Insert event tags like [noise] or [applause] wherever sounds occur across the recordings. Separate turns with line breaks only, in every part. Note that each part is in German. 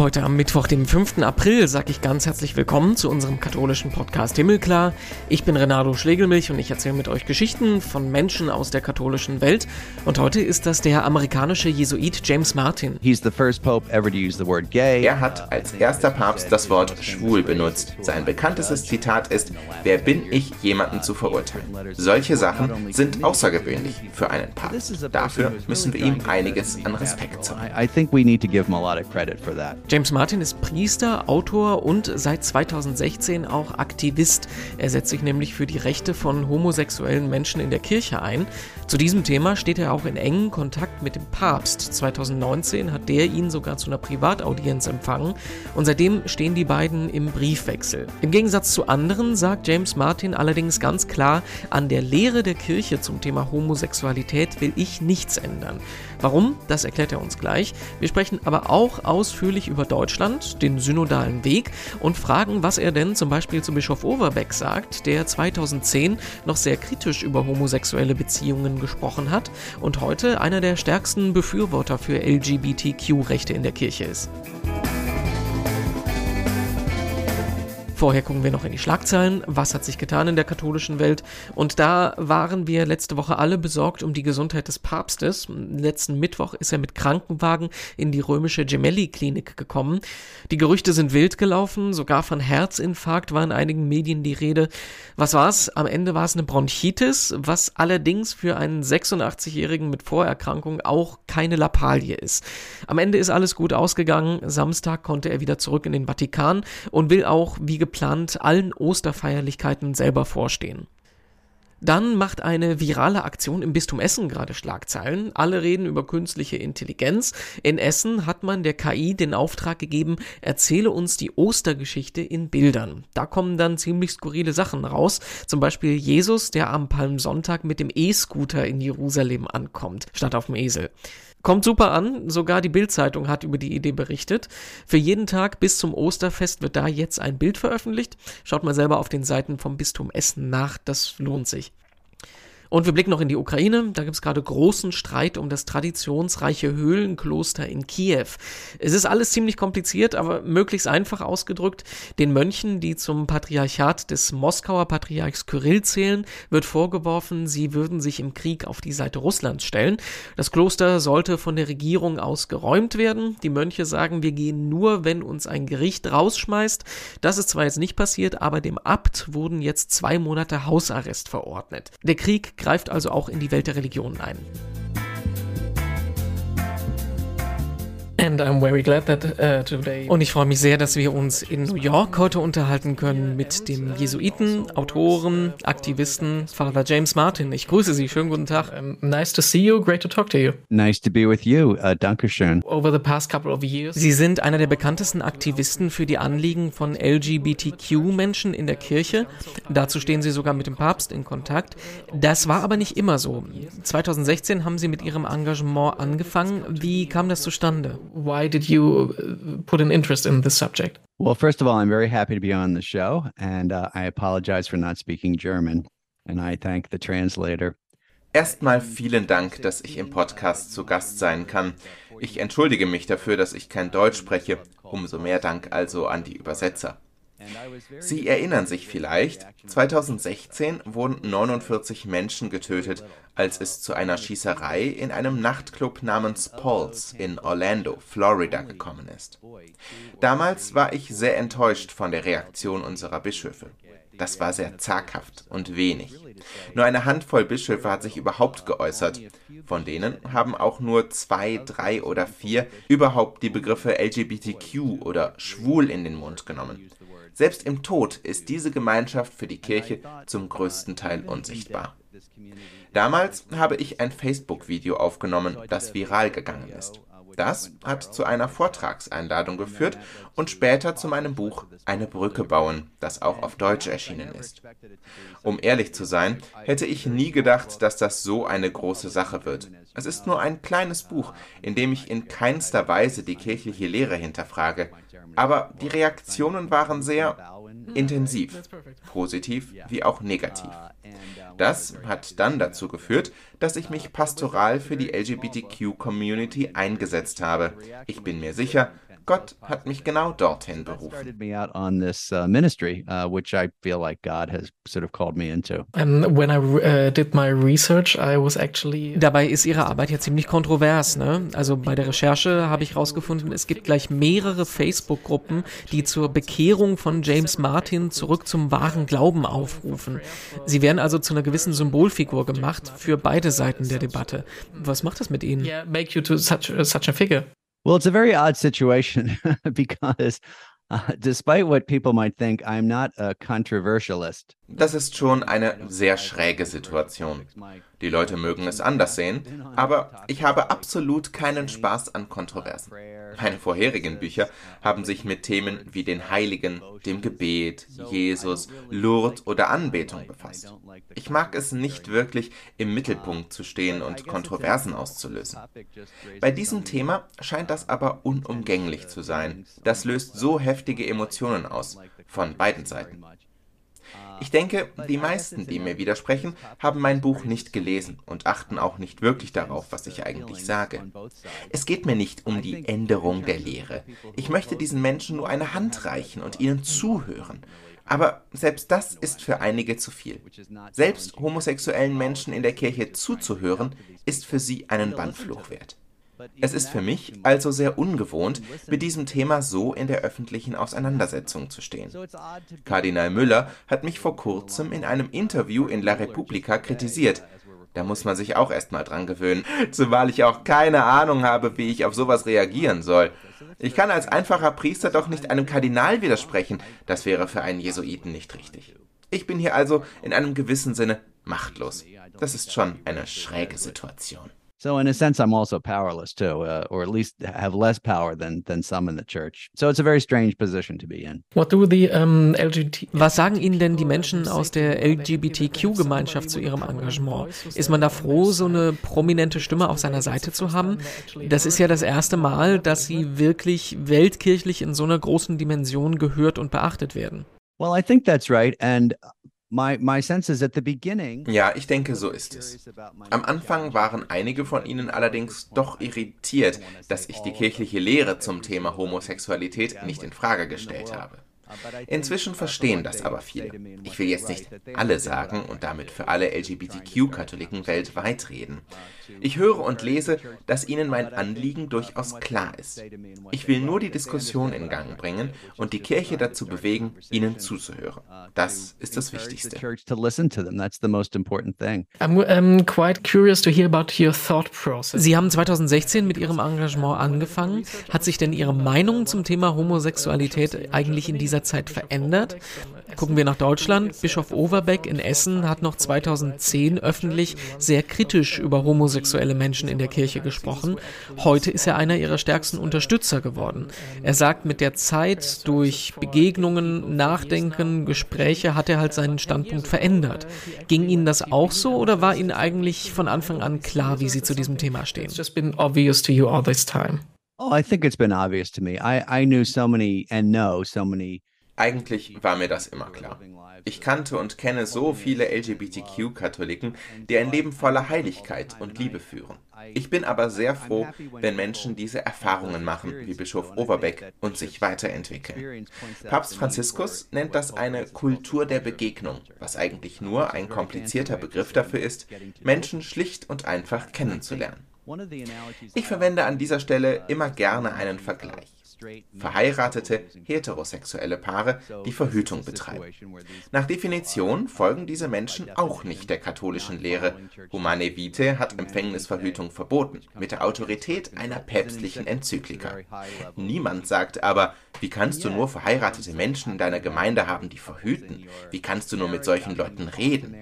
Heute am Mittwoch, dem 5. April, sage ich ganz herzlich willkommen zu unserem katholischen Podcast Himmelklar. Ich bin Renato Schlegelmilch und ich erzähle mit euch Geschichten von Menschen aus der katholischen Welt. Und heute ist das der amerikanische Jesuit James Martin.
Er hat als erster Papst das Wort schwul benutzt. Sein bekanntestes Zitat ist: Wer bin ich, jemanden zu verurteilen? Solche Sachen sind außergewöhnlich für einen Papst. Dafür müssen wir ihm einiges an Respekt zollen. I think we need to give him a lot of
credit for that. James Martin ist Priester, Autor und seit 2016 auch Aktivist. Er setzt sich nämlich für die Rechte von homosexuellen Menschen in der Kirche ein. Zu diesem Thema steht er auch in engem Kontakt mit dem Papst. 2019 hat der ihn sogar zu einer Privataudienz empfangen und seitdem stehen die beiden im Briefwechsel. Im Gegensatz zu anderen sagt James Martin allerdings ganz klar, an der Lehre der Kirche zum Thema Homosexualität will ich nichts ändern. Warum? Das erklärt er uns gleich. Wir sprechen aber auch ausführlich über Deutschland, den synodalen Weg und fragen, was er denn zum Beispiel zu Bischof Overbeck sagt, der 2010 noch sehr kritisch über homosexuelle Beziehungen gesprochen hat und heute einer der stärksten Befürworter für LGBTQ-Rechte in der Kirche ist. Vorher gucken wir noch in die Schlagzeilen. Was hat sich getan in der katholischen Welt? Und da waren wir letzte Woche alle besorgt um die Gesundheit des Papstes. Letzten Mittwoch ist er mit Krankenwagen in die römische Gemelli-Klinik gekommen. Die Gerüchte sind wild gelaufen. Sogar von Herzinfarkt war in einigen Medien die Rede. Was war's? Am Ende war es eine Bronchitis, was allerdings für einen 86-Jährigen mit Vorerkrankung auch keine Lappalie ist. Am Ende ist alles gut ausgegangen. Samstag konnte er wieder zurück in den Vatikan und will auch, wie geplant allen Osterfeierlichkeiten selber vorstehen. Dann macht eine virale Aktion im Bistum Essen gerade Schlagzeilen. Alle reden über künstliche Intelligenz. In Essen hat man der KI den Auftrag gegeben, erzähle uns die Ostergeschichte in Bildern. Da kommen dann ziemlich skurrile Sachen raus. Zum Beispiel Jesus, der am Palmsonntag mit dem E-Scooter in Jerusalem ankommt, statt auf dem Esel. Kommt super an, sogar die Bildzeitung hat über die Idee berichtet. Für jeden Tag bis zum Osterfest wird da jetzt ein Bild veröffentlicht. Schaut mal selber auf den Seiten vom Bistum Essen nach, das lohnt sich. Und wir blicken noch in die Ukraine. Da gibt es gerade großen Streit um das traditionsreiche Höhlenkloster in Kiew. Es ist alles ziemlich kompliziert, aber möglichst einfach ausgedrückt. Den Mönchen, die zum Patriarchat des Moskauer Patriarchs Kyrill zählen, wird vorgeworfen, sie würden sich im Krieg auf die Seite Russlands stellen. Das Kloster sollte von der Regierung aus geräumt werden. Die Mönche sagen, wir gehen nur, wenn uns ein Gericht rausschmeißt. Das ist zwar jetzt nicht passiert, aber dem Abt wurden jetzt zwei Monate Hausarrest verordnet. Der Krieg greift also auch in die Welt der Religionen ein. Uh, Und ich freue mich sehr, dass wir uns in New York heute unterhalten können mit dem Jesuiten, Autoren, Aktivisten Father James Martin. Ich grüße Sie. Schönen guten Tag. Um,
nice to see you. Great to talk to you.
Nice to be with you. Uh, Dankeschön.
Over the past couple of years. Sie sind einer der bekanntesten Aktivisten für die Anliegen von LGBTQ-Menschen in der Kirche. Dazu stehen Sie sogar mit dem Papst in Kontakt. Das war aber nicht immer so. 2016 haben Sie mit Ihrem Engagement angefangen. Wie kam das zustande?
Why did you uh, put an interest in this subject?
Well, first of all, I'm very happy to be on the show, and uh, I apologize for not speaking German, and I thank the translator.
Erstmal vielen Dank, dass ich im Podcast zu Gast sein kann. Ich entschuldige mich dafür, dass ich kein Deutsch spreche. Umso mehr Dank also an die Übersetzer. Sie erinnern sich vielleicht, 2016 wurden 49 Menschen getötet, als es zu einer Schießerei in einem Nachtclub namens Paul's in Orlando, Florida gekommen ist. Damals war ich sehr enttäuscht von der Reaktion unserer Bischöfe. Das war sehr zaghaft und wenig. Nur eine Handvoll Bischöfe hat sich überhaupt geäußert. Von denen haben auch nur zwei, drei oder vier überhaupt die Begriffe LGBTQ oder schwul in den Mund genommen. Selbst im Tod ist diese Gemeinschaft für die Kirche zum größten Teil unsichtbar. Damals habe ich ein Facebook-Video aufgenommen, das viral gegangen ist. Das hat zu einer Vortragseinladung geführt und später zu meinem Buch Eine Brücke bauen, das auch auf Deutsch erschienen ist. Um ehrlich zu sein, hätte ich nie gedacht, dass das so eine große Sache wird. Es ist nur ein kleines Buch, in dem ich in keinster Weise die kirchliche Lehre hinterfrage, aber die Reaktionen waren sehr intensiv, positiv wie auch negativ. Das hat dann dazu geführt, dass ich mich pastoral für die LGBTQ-Community eingesetzt habe. Ich bin mir sicher, Gott hat mich genau dorthin berufen.
started me out on this ministry, which I feel like God has sort of called me into.
And when I did my research, I was actually
Dabei ist ihre Arbeit ja ziemlich kontrovers. Ne? Also bei der Recherche habe ich herausgefunden, es gibt gleich mehrere Facebook-Gruppen, die zur Bekehrung von James Martin zurück zum wahren Glauben aufrufen. Sie werden also zu einer gewissen Symbolfigur gemacht für beide Seiten der Debatte. Was macht das mit Ihnen?
yeah, make you to such such a figure.
Well, it's a very odd situation [laughs] because uh, despite what people might think, I'm not a controversialist.
Das ist schon eine sehr schräge Situation. Die Leute mögen es anders sehen, aber ich habe absolut keinen Spaß an Kontroversen. Meine vorherigen Bücher haben sich mit Themen wie den Heiligen, dem Gebet, Jesus, Lourdes oder Anbetung befasst. Ich mag es nicht wirklich, im Mittelpunkt zu stehen und Kontroversen auszulösen. Bei diesem Thema scheint das aber unumgänglich zu sein. Das löst so heftige Emotionen aus, von beiden Seiten. Ich denke, die meisten, die mir widersprechen, haben mein Buch nicht gelesen und achten auch nicht wirklich darauf, was ich eigentlich sage. Es geht mir nicht um die Änderung der Lehre. Ich möchte diesen Menschen nur eine Hand reichen und ihnen zuhören. Aber selbst das ist für einige zu viel. Selbst homosexuellen Menschen in der Kirche zuzuhören, ist für sie einen Bannfluch wert. Es ist für mich also sehr ungewohnt, mit diesem Thema so in der öffentlichen Auseinandersetzung zu stehen. Kardinal Müller hat mich vor kurzem in einem Interview in La Repubblica kritisiert. Da muss man sich auch erstmal dran gewöhnen, [laughs] zumal ich auch keine Ahnung habe, wie ich auf sowas reagieren soll. Ich kann als einfacher Priester doch nicht einem Kardinal widersprechen, das wäre für einen Jesuiten nicht richtig. Ich bin hier also in einem gewissen Sinne machtlos. Das ist schon eine schräge Situation.
So in a sense, I'm also powerless too, uh, or at least have less power than than some in the church. So it's a very strange position to be in.
What do the um, LGBT
Was sagen Ihnen denn die Menschen aus der LGBTQ-Gemeinschaft zu ihrem Engagement? Ist man da froh, so eine prominente Stimme auf seiner Seite zu haben? Das ist ja das erste Mal, dass sie wirklich weltkirchlich in so einer großen Dimension gehört und beachtet werden.
Well, I think that's right, and
Ja, ich denke, so ist es. Am Anfang waren einige von ihnen allerdings doch irritiert, dass ich die kirchliche Lehre zum Thema Homosexualität nicht in Frage gestellt habe. Inzwischen verstehen das aber viele. Ich will jetzt nicht alle sagen und damit für alle LGBTQ-Katholiken weltweit reden. Ich höre und lese, dass ihnen mein Anliegen durchaus klar ist. Ich will nur die Diskussion in Gang bringen und die Kirche dazu bewegen, ihnen zuzuhören. Das ist das Wichtigste.
Sie haben 2016 mit Ihrem Engagement angefangen. Hat sich denn Ihre Meinung zum Thema Homosexualität eigentlich in dieser Zeit verändert? Gucken wir nach Deutschland. Bischof Overbeck in Essen hat noch 2010 öffentlich sehr kritisch über homosexuelle Menschen in der Kirche gesprochen. Heute ist er einer ihrer stärksten Unterstützer geworden. Er sagt, mit der Zeit, durch Begegnungen, Nachdenken, Gespräche hat er halt seinen Standpunkt verändert. Ging Ihnen das auch so oder war Ihnen eigentlich von Anfang an klar, wie Sie zu diesem Thema stehen?
Oh, I think it's been obvious to me. I I knew so many and know so many.
Eigentlich war mir das immer klar. Ich kannte und kenne so viele LGBTQ-Katholiken, die ein Leben voller Heiligkeit und Liebe führen. Ich bin aber sehr froh, wenn Menschen diese Erfahrungen machen, wie Bischof Overbeck, und sich weiterentwickeln. Papst Franziskus nennt das eine Kultur der Begegnung, was eigentlich nur ein komplizierter Begriff dafür ist, Menschen schlicht und einfach kennenzulernen. Ich verwende an dieser Stelle immer gerne einen Vergleich. Verheiratete heterosexuelle Paare, die Verhütung betreiben. Nach Definition folgen diese Menschen auch nicht der katholischen Lehre. Humane Vitae hat Empfängnisverhütung verboten, mit der Autorität einer päpstlichen Enzyklika. Niemand sagt aber, wie kannst du nur verheiratete Menschen in deiner Gemeinde haben, die verhüten? Wie kannst du nur mit solchen Leuten reden?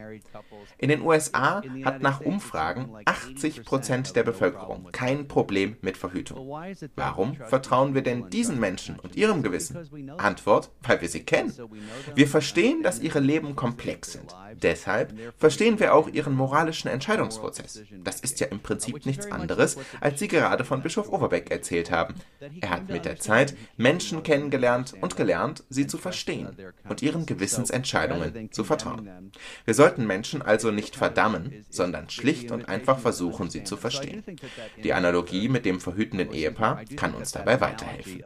In den USA hat nach Umfragen 80 Prozent der Bevölkerung kein Problem mit Verhütung. Warum vertrauen wir denn diesen Menschen und ihrem Gewissen? Antwort, weil wir sie kennen. Wir verstehen, dass ihre Leben komplex sind. Deshalb verstehen wir auch ihren moralischen Entscheidungsprozess. Das ist ja im Prinzip nichts anderes, als Sie gerade von Bischof Overbeck erzählt haben. Er hat mit der Zeit Menschen kennengelernt und gelernt, sie zu verstehen und ihren Gewissensentscheidungen zu vertrauen. Wir sollten Menschen also nicht verdammen, sondern schlicht und einfach versuchen, sie zu verstehen. Die Analogie mit dem verhütenden Ehepaar kann uns dabei weiterhelfen.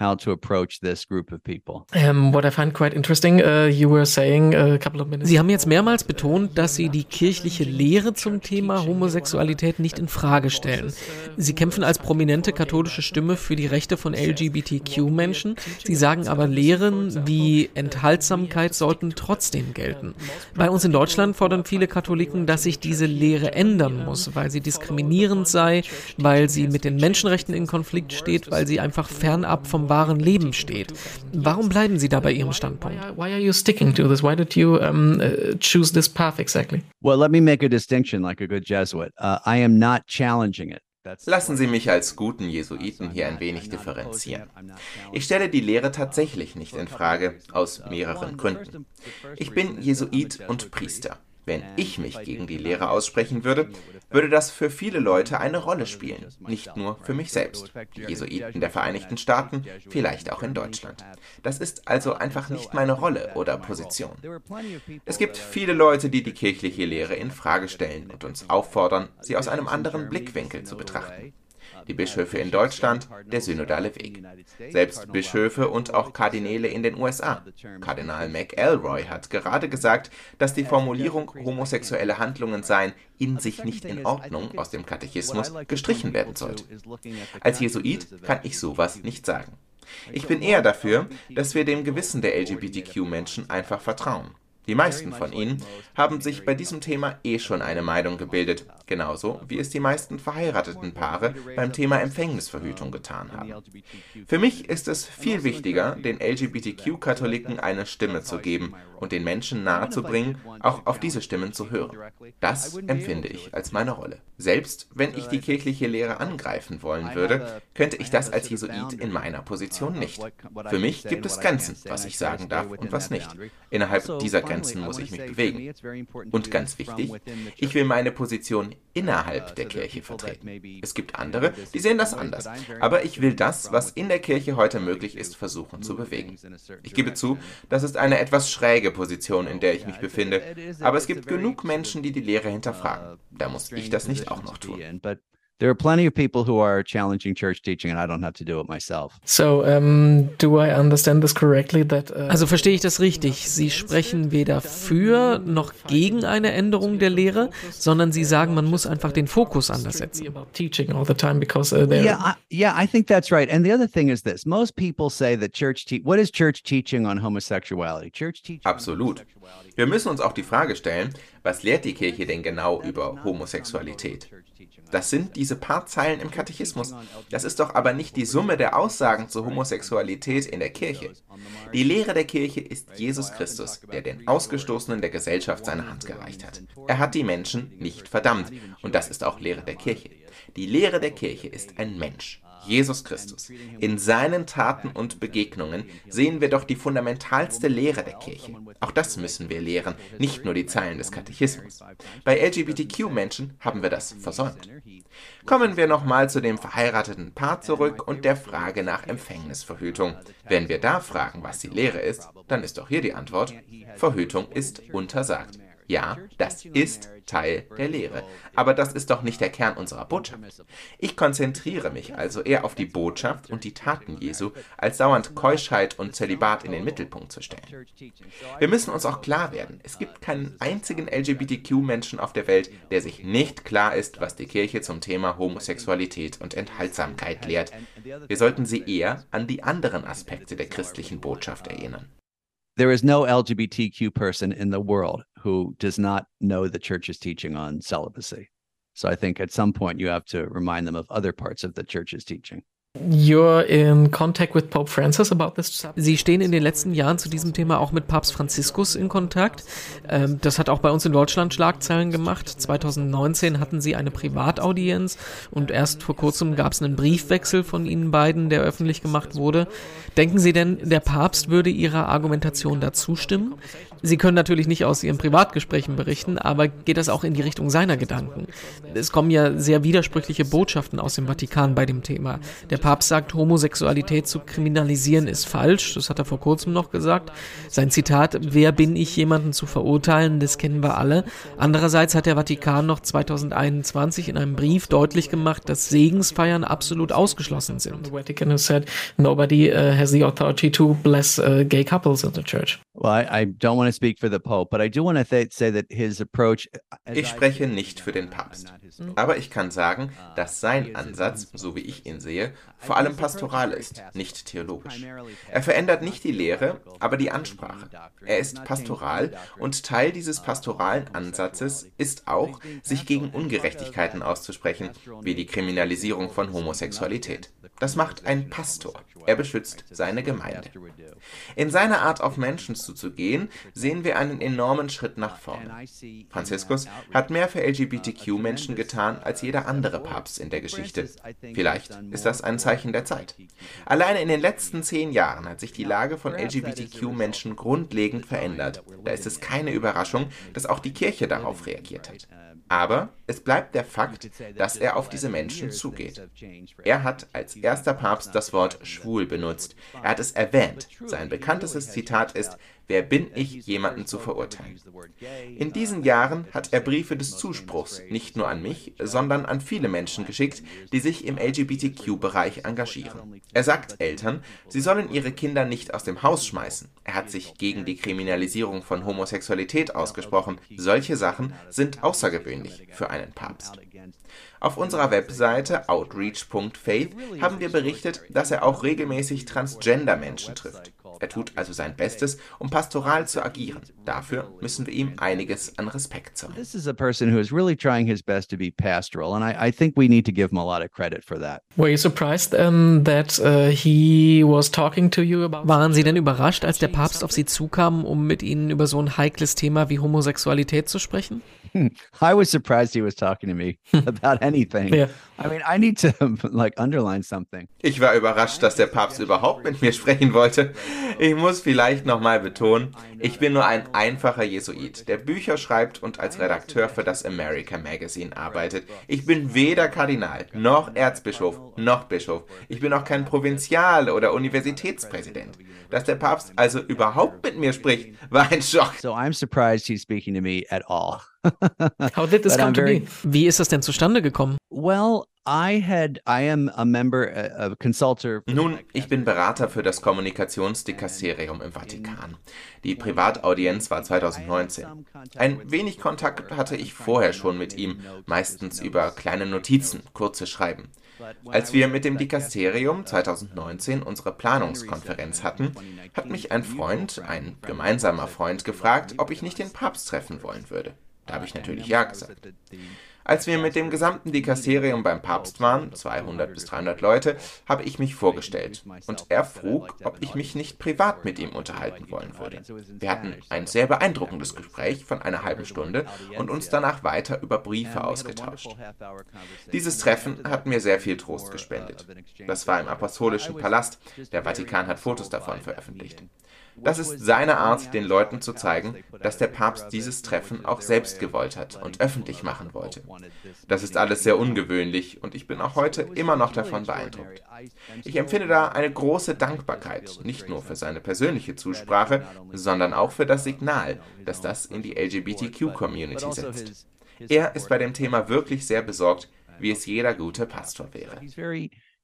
How to approach this group of people.
Um, what I find quite interesting, uh, you were saying a couple of minutes.
Sie haben jetzt mehrmals betont, dass Sie die kirchliche Lehre zum Thema Homosexualität nicht in Frage stellen. Sie kämpfen als prominente katholische Stimme für die Rechte von LGBTQ-Menschen. Sie sagen aber, Lehren wie Enthaltsamkeit sollten trotzdem gelten. Bei uns in Deutschland fordern viele Katholiken, dass sich diese Lehre ändern muss, weil sie diskriminierend sei, weil sie mit den Menschenrechten in Konflikt steht, weil sie einfach fernab vom wahren Leben steht. Warum bleiben Sie da bei Ihrem Standpunkt?
Why are you sticking to this? Why did you um, uh, choose this path exactly?
Well, let me make a distinction like a good Jesuit. Uh, I am not challenging it.
Lassen Sie mich als guten Jesuiten hier ein wenig differenzieren. Ich stelle die Lehre tatsächlich nicht in Frage, aus mehreren Gründen. Ich bin Jesuit und Priester. Wenn ich mich gegen die Lehre aussprechen würde, würde das für viele Leute eine Rolle spielen, nicht nur für mich selbst. Die Jesuiten der Vereinigten Staaten, vielleicht auch in Deutschland. Das ist also einfach nicht meine Rolle oder Position. Es gibt viele Leute, die die kirchliche Lehre in Frage stellen und uns auffordern, sie aus einem anderen Blickwinkel zu betrachten die Bischöfe in Deutschland, der synodale Weg. Selbst Bischöfe und auch Kardinäle in den USA. Kardinal McElroy hat gerade gesagt, dass die Formulierung homosexuelle Handlungen seien in sich nicht in Ordnung aus dem Katechismus gestrichen werden sollte. Als Jesuit kann ich sowas nicht sagen. Ich bin eher dafür, dass wir dem Gewissen der LGBTQ-Menschen einfach vertrauen. Die meisten von ihnen haben sich bei diesem Thema eh schon eine Meinung gebildet, genauso wie es die meisten verheirateten Paare beim Thema Empfängnisverhütung getan haben. Für mich ist es viel wichtiger, den LGBTQ-Katholiken eine Stimme zu geben und den Menschen nahezubringen, auch auf diese Stimmen zu hören. Das empfinde ich als meine Rolle. Selbst wenn ich die kirchliche Lehre angreifen wollen würde, könnte ich das als Jesuit in meiner Position nicht. Für mich gibt es Grenzen, was ich sagen darf und was nicht. Innerhalb dieser Grenzen muss ich mich bewegen. Und ganz wichtig, ich will meine Position innerhalb der Kirche vertreten. Es gibt andere, die sehen das anders. Aber ich will das, was in der Kirche heute möglich ist, versuchen zu bewegen. Ich gebe zu, das ist eine etwas schräge Position, in der ich mich befinde. Aber es gibt genug Menschen, die die Lehre hinterfragen. Da muss ich das nicht auch noch tun.
There are plenty of people who are challenging church teaching and I don't have to do it myself.
So, um, do I understand this correctly that uh,
Also verstehe ich das richtig? Sie sprechen weder für noch gegen eine Änderung der Lehre, sondern sie sagen, man muss einfach den Fokus anders setzen.
teaching all the time because uh,
Yeah, I, yeah, I think that's right. And the other thing is this: most people say that church te- what is church teaching on homosexuality? Church teaching.
Absolut. Wir müssen uns auch die Frage stellen, was lehrt die Kirche denn genau über Homosexualität? Das sind diese paar Zeilen im Katechismus. Das ist doch aber nicht die Summe der Aussagen zur Homosexualität in der Kirche. Die Lehre der Kirche ist Jesus Christus, der den Ausgestoßenen der Gesellschaft seine Hand gereicht hat. Er hat die Menschen nicht verdammt. Und das ist auch Lehre der Kirche. Die Lehre der Kirche ist ein Mensch. Jesus Christus. In seinen Taten und Begegnungen sehen wir doch die fundamentalste Lehre der Kirche. Auch das müssen wir lehren, nicht nur die Zeilen des Katechismus. Bei LGBTQ-Menschen haben wir das versäumt. Kommen wir nochmal zu dem verheirateten Paar zurück und der Frage nach Empfängnisverhütung. Wenn wir da fragen, was die Lehre ist, dann ist doch hier die Antwort, Verhütung ist untersagt. Ja, das ist Teil der Lehre. Aber das ist doch nicht der Kern unserer Botschaft. Ich konzentriere mich also eher auf die Botschaft und die Taten Jesu, als dauernd Keuschheit und Zölibat in den Mittelpunkt zu stellen. Wir müssen uns auch klar werden, es gibt keinen einzigen LGBTQ-Menschen auf der Welt, der sich nicht klar ist, was die Kirche zum Thema Homosexualität und Enthaltsamkeit lehrt. Wir sollten sie eher an die anderen Aspekte der christlichen Botschaft erinnern.
There is no LGBTQ person in the world who does not know the church's teaching on celibacy. So I think at some point you have to remind them of other parts of the church's teaching.
You're in contact with Pope Francis about this?
Sie stehen in den letzten Jahren zu diesem Thema auch mit Papst Franziskus in Kontakt. Ähm, das hat auch bei uns in Deutschland Schlagzeilen gemacht. 2019 hatten sie eine Privataudienz und erst vor kurzem gab es einen Briefwechsel von ihnen beiden, der öffentlich gemacht wurde. Denken Sie denn, der Papst würde Ihrer Argumentation dazu stimmen? Sie können natürlich nicht aus Ihren Privatgesprächen berichten, aber geht das auch in die Richtung seiner Gedanken? Es kommen ja sehr widersprüchliche Botschaften aus dem Vatikan bei dem Thema. Der Papst sagt, Homosexualität zu kriminalisieren ist falsch. Das hat er vor kurzem noch gesagt. Sein Zitat, wer bin ich, jemanden zu verurteilen, das kennen wir alle. Andererseits hat der Vatikan noch 2021 in einem Brief deutlich gemacht, dass Segensfeiern absolut ausgeschlossen sind.
The Vatican said nobody uh, has the authority to bless uh, gay couples in the church.
Ich spreche nicht für den Papst. Aber ich kann sagen, dass sein Ansatz, so wie ich ihn sehe, vor allem pastoral ist, nicht theologisch. Er verändert nicht die Lehre, aber die Ansprache. Er ist pastoral und Teil dieses pastoralen Ansatzes ist auch, sich gegen Ungerechtigkeiten auszusprechen, wie die Kriminalisierung von Homosexualität. Das macht ein Pastor. Er beschützt seine Gemeinde. In seiner Art auf Menschen zuzugehen, sehen wir einen enormen Schritt nach vorne. Franziskus hat mehr für LGBTQ-Menschen getan als jeder andere Papst in der Geschichte. Vielleicht ist das ein Zeichen der Zeit. Alleine in den letzten zehn Jahren hat sich die Lage von LGBTQ-Menschen grundlegend verändert. Da ist es keine Überraschung, dass auch die Kirche darauf reagiert hat. Aber es bleibt der Fakt, dass er auf diese Menschen zugeht. Er hat als erster Papst das Wort schwul benutzt. Er hat es erwähnt. Sein bekanntestes Zitat ist, wer bin ich, jemanden zu verurteilen? In diesen Jahren hat er Briefe des Zuspruchs nicht nur an mich, sondern an viele Menschen geschickt, die sich im LGBTQ-Bereich engagieren. Er sagt Eltern, sie sollen ihre Kinder nicht aus dem Haus schmeißen. Er hat sich gegen die Kriminalisierung von Homosexualität ausgesprochen. Solche Sachen sind außergewöhnlich für einen Papst. Auf unserer Webseite outreach.faith haben wir berichtet, dass er auch regelmäßig Transgender-Menschen trifft. Er tut also sein Bestes, um pastoral zu agieren. Dafür müssen wir ihm einiges an Respekt zollen.
This is a person who is really trying his best to be pastoral, and I, I think we need to give him a lot of credit for that.
Were you surprised um, that uh, he was talking to you about?
Waren Sie denn überrascht, als der Papst auf Sie zukam, um mit Ihnen über so ein heikles Thema wie Homosexualität zu sprechen? [laughs]
I was surprised he was talking to me [laughs] about anything.
Yeah.
I mean, I need to [laughs] like underline something.
Ich war überrascht, dass der Papst überhaupt mit mir sprechen wollte. Ich muss vielleicht nochmal betonen, ich bin nur ein einfacher Jesuit, der Bücher schreibt und als Redakteur für das America Magazine arbeitet. Ich bin weder Kardinal, noch Erzbischof, noch Bischof. Ich bin auch kein Provinzial oder Universitätspräsident. Dass der Papst also überhaupt mit mir spricht, war ein Schock.
So I'm surprised he's speaking to me at all.
How did this come to be?
Wie ist das denn zustande gekommen?
Well, I had I am a member, a, a consultor.
Nun, ich bin Berater für das Kommunikationsdikasterium im Vatikan. Die Privataudienz war 2019. Ein wenig Kontakt hatte ich vorher schon mit ihm, meistens über kleine Notizen, kurze Schreiben. Als wir mit dem Dikasterium 2019 unsere Planungskonferenz hatten, hat mich ein Freund, ein gemeinsamer Freund, gefragt, ob ich nicht den Papst treffen wollen würde. Da habe ich natürlich ja gesagt. Als wir mit dem gesamten Dikasterium beim Papst waren, 200 bis 300 Leute, habe ich mich vorgestellt und er frug, ob ich mich nicht privat mit ihm unterhalten wollen würde. Wir hatten ein sehr beeindruckendes Gespräch von einer halben Stunde und uns danach weiter über Briefe ausgetauscht. Dieses Treffen hat mir sehr viel Trost gespendet. Das war im Apostolischen Palast. Der Vatikan hat Fotos davon veröffentlicht. Das ist seine Art, den Leuten zu zeigen, dass der Papst dieses Treffen auch selbst gewollt hat und öffentlich machen wollte. Das ist alles sehr ungewöhnlich und ich bin auch heute immer noch davon beeindruckt. Ich empfinde da eine große Dankbarkeit, nicht nur für seine persönliche Zusprache, sondern auch für das Signal, das das in die LGBTQ-Community setzt. Er ist bei dem Thema wirklich sehr besorgt, wie es jeder gute Pastor wäre.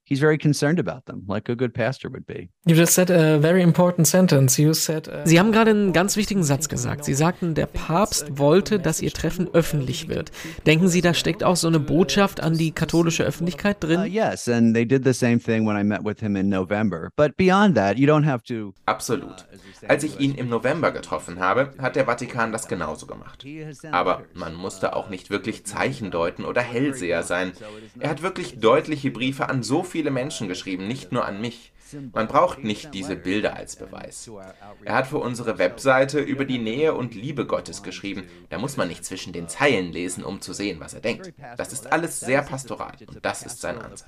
He's very concerned about them, like a good pastor would be.
You just said a very important sentence. You said. Uh,
Sie haben gerade einen ganz wichtigen Satz gesagt. Sie sagten, der Papst wollte, dass Ihr Treffen öffentlich wird. Denken Sie, da steckt auch so eine Botschaft an die katholische Öffentlichkeit
Uh,
drin?
yes, and they did the same thing when I met with him in November. But beyond that, you don't have to.
Absolut. Als ich ihn im November getroffen habe, hat der Vatikan das genauso gemacht. Aber man musste auch nicht wirklich Zeichen deuten oder Hellseher sein. Er hat wirklich deutliche Briefe an so viele Menschen geschrieben, nicht nur an mich. Man braucht nicht diese Bilder als Beweis. Er hat für unsere Webseite über die Nähe und Liebe Gottes geschrieben. Da muss man nicht zwischen den Zeilen lesen, um zu sehen, was er denkt. Das ist alles sehr pastoral und das ist sein Ansatz.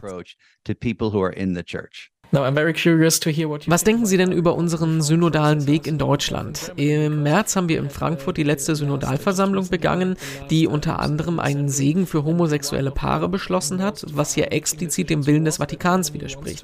Was denken Sie denn über unseren synodalen Weg in Deutschland? Im März haben wir in Frankfurt die letzte Synodalversammlung begangen, die unter anderem einen Segen für homosexuelle Paare beschlossen hat, was ja explizit dem Willen des Vatikans widerspricht.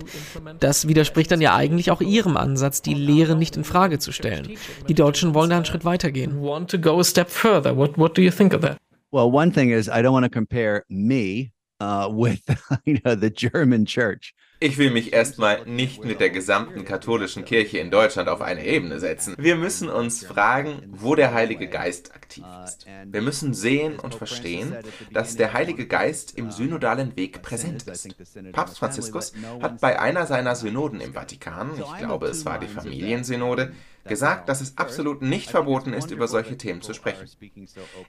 Das widerspricht dann ja eigentlich auch Ihrem Ansatz, die Lehre nicht in Frage zu stellen. Die Deutschen wollen da einen Schritt weitergehen.
Want to go a step further? What What do you think of that?
Well, one thing is I don't want to compare me uh, with [laughs] you know the German church.
Ich will mich erstmal nicht mit der gesamten katholischen Kirche in Deutschland auf eine Ebene setzen. Wir müssen uns fragen, wo der Heilige Geist aktiv ist. Wir müssen sehen und verstehen, dass der Heilige Geist im synodalen Weg präsent ist. Papst Franziskus hat bei einer seiner Synoden im Vatikan, ich glaube es war die Familiensynode, gesagt, dass es absolut nicht verboten ist, über solche Themen zu sprechen.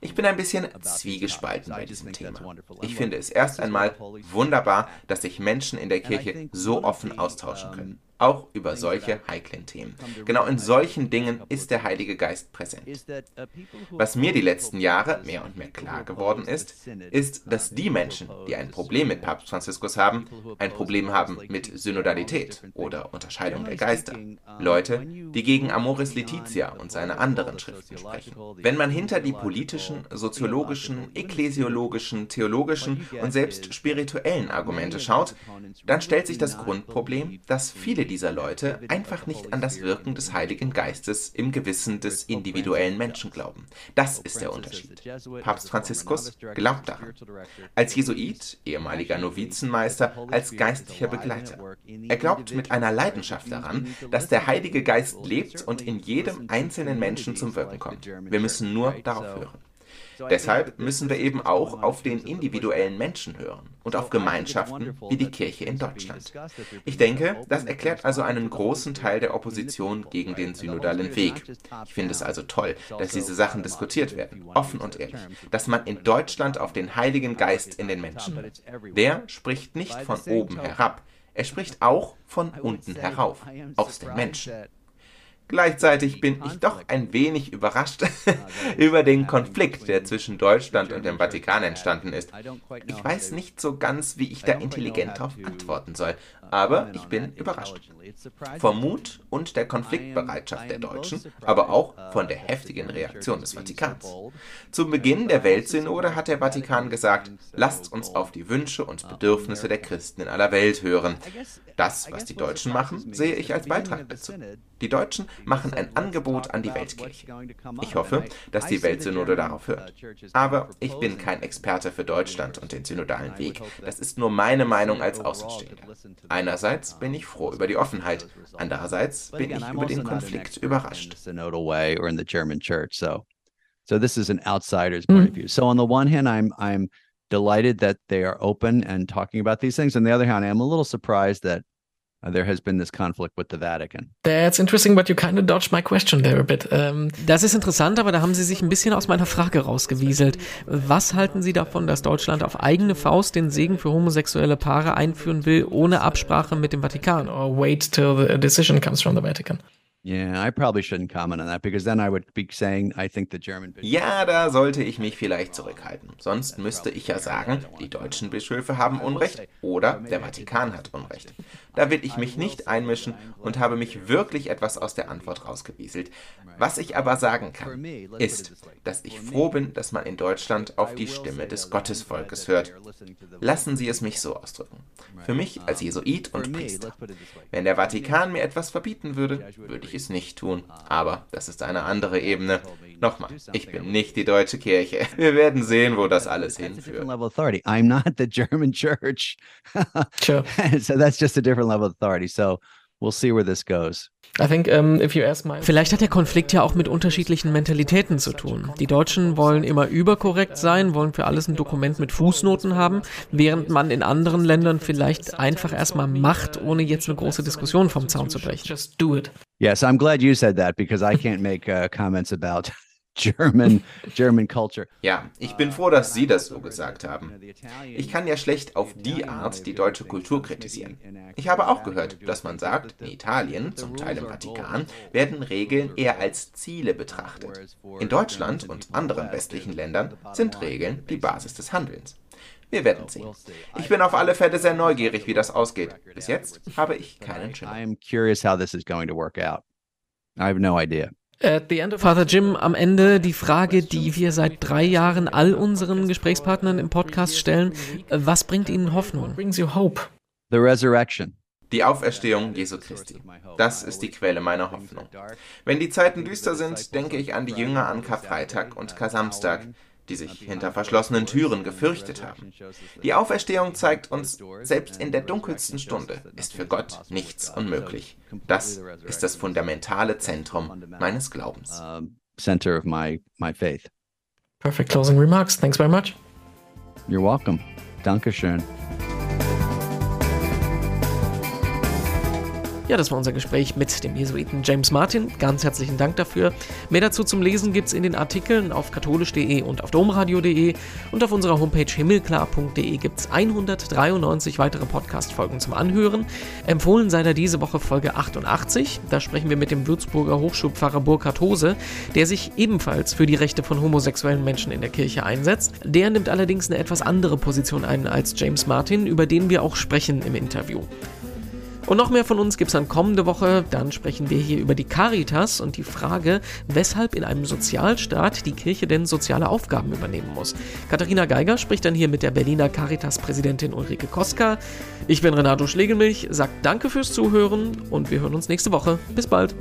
Ich bin ein bisschen zwiegespalten bei diesem Thema. Ich finde es erst einmal wunderbar, dass sich Menschen in der Kirche so offen austauschen können auch über solche heiklen Themen. Genau in solchen Dingen ist der Heilige Geist präsent. Was mir die letzten Jahre mehr und mehr klar geworden ist, ist, dass die Menschen, die ein Problem mit Papst Franziskus haben, ein Problem haben mit Synodalität oder Unterscheidung der Geister. Leute, die gegen Amoris Laetitia und seine anderen Schriften sprechen. Wenn man hinter die politischen, soziologischen, ekklesiologischen, theologischen und selbst spirituellen Argumente schaut, dann stellt sich das Grundproblem, dass viele dieser Leute einfach nicht an das Wirken des Heiligen Geistes im Gewissen des individuellen Menschen glauben. Das ist der Unterschied. Papst Franziskus glaubt daran. Als Jesuit, ehemaliger Novizenmeister, als geistlicher Begleiter. Er glaubt mit einer Leidenschaft daran, dass der Heilige Geist lebt und in jedem einzelnen Menschen zum Wirken kommt. Wir müssen nur darauf hören. Deshalb müssen wir eben auch auf den individuellen Menschen hören und auf Gemeinschaften wie die Kirche in Deutschland. Ich denke, das erklärt also einen großen Teil der Opposition gegen den synodalen Weg. Ich finde es also toll, dass diese Sachen diskutiert werden, offen und ehrlich, dass man in Deutschland auf den Heiligen Geist in den Menschen hört. Der spricht nicht von oben herab, er spricht auch von unten herauf, aus den Menschen. Gleichzeitig bin ich doch ein wenig überrascht [laughs] über den Konflikt, der zwischen Deutschland und dem Vatikan entstanden ist. Ich weiß nicht so ganz, wie ich da intelligent darauf antworten soll, aber ich bin überrascht. Vom Mut und der Konfliktbereitschaft der Deutschen, aber auch von der heftigen Reaktion des Vatikans. Zu Beginn der Weltsynode hat der Vatikan gesagt, lasst uns auf die Wünsche und Bedürfnisse der Christen in aller Welt hören. Das, was die Deutschen machen, sehe ich als Beitrag dazu. Die Deutschen machen ein Angebot an die Weltkirche. Ich hoffe, dass die Weltsynode darauf hört. Aber ich bin kein Experte für Deutschland und den synodalen Weg. Das ist nur meine Meinung als Außenstehender. Einerseits bin ich froh über die Offenheit, andererseits bin ich über den Konflikt überrascht.
So this is an outsider's point mm. of view. So on the one hand, I'm I'm delighted that they are open and talking about these things. On the other hand, I'm a little surprised that Uh, there has been this conflict with the Vatican.
That's interesting, but you kind of dodged my question there a bit. Um,
das ist interessant, aber da haben Sie sich ein bisschen aus meiner Frage rausgewieselt. Was halten Sie davon, dass Deutschland auf eigene Faust den Segen für homosexuelle Paare einführen will, ohne Absprache mit dem Vatikan?
Or wait till the decision comes from the Vatican?
Yeah, I probably shouldn't comment on that because then I would be saying I think the German
Ja, da sollte ich mich vielleicht zurückhalten. Sonst müsste ich ja sagen, die deutschen Bischöfe haben Unrecht oder der Vatikan hat Unrecht. Da will ich mich nicht einmischen und habe mich wirklich etwas aus der Antwort rausgewieselt. Was ich aber sagen kann, ist, dass ich froh bin, dass man in Deutschland auf die Stimme des Gottesvolkes hört. Lassen Sie es mich so ausdrücken. Für mich als Jesuit und Priester. Wenn der Vatikan mir etwas verbieten würde, würde ich es nicht tun. Aber das ist eine andere Ebene. Nochmal, ich bin nicht die deutsche Kirche. Wir werden sehen, wo das alles hinführt.
I'm not the German church. [laughs] sure. so that's just a different level of authority. So we'll see where this goes.
Think, um, Vielleicht hat der Konflikt ja auch mit unterschiedlichen Mentalitäten zu tun. Die Deutschen wollen immer überkorrekt sein, wollen für alles ein Dokument mit Fußnoten haben, während man in anderen Ländern vielleicht einfach erstmal macht, ohne jetzt eine große Diskussion vom Zaun zu brechen.
Just do it.
Yes, I'm glad you said that because I can't make uh, comments about German, German culture.
Ja, ich bin froh, dass Sie das so gesagt haben. Ich kann ja schlecht auf die Art die deutsche Kultur kritisieren. Ich habe auch gehört, dass man sagt, in Italien, zum Teil im Vatikan, werden Regeln eher als Ziele betrachtet. In Deutschland und anderen westlichen Ländern sind Regeln die Basis des Handelns. Wir werden sehen. Ich bin auf alle Fälle sehr neugierig, wie das ausgeht. Bis jetzt habe ich keinen Schimmer.
I'm curious how this is going to work out. I have no idea.
At the end of Father Jim, am Ende die Frage, die wir seit drei Jahren all unseren Gesprächspartnern im Podcast stellen. Was bringt Ihnen Hoffnung?
What brings you hope?
The resurrection.
Die Auferstehung Jesu Christi. Das ist die Quelle meiner Hoffnung. Wenn die Zeiten düster sind, denke ich an die Jünger an Karfreitag und Kar-Samstag, die sich hinter verschlossenen Türen gefürchtet haben. Die Auferstehung zeigt uns, selbst in der dunkelsten Stunde ist für Gott nichts unmöglich. Das ist das fundamentale Zentrum meines Glaubens.
um, center of my my faith.
Perfect closing remarks. Thanks very much.
You're welcome. Dankeschön.
Ja, das war unser Gespräch mit dem Jesuiten James Martin. Ganz herzlichen Dank dafür. Mehr dazu zum Lesen gibt's in den Artikeln auf katholisch.de und auf domradio.de und auf unserer Homepage himmelklar.de gibt's 193 weitere Podcast-Folgen zum Anhören. Empfohlen sei da diese Woche Folge 88. Da sprechen wir mit dem Würzburger Hochschulpfarrer Burkhard Hose, der sich ebenfalls für die Rechte von homosexuellen Menschen in der Kirche einsetzt. Der nimmt allerdings eine etwas andere Position ein als James Martin, über den wir auch sprechen im Interview. Und noch mehr von uns gibt es dann kommende Woche. Dann sprechen wir hier über die Caritas und die Frage, weshalb in einem Sozialstaat die Kirche denn soziale Aufgaben übernehmen muss. Katharina Geiger spricht dann hier mit der Berliner Caritas-Präsidentin Ulrike Koska. Ich bin Renato Schlegelmilch, sagt danke fürs Zuhören und wir hören uns nächste Woche. Bis bald.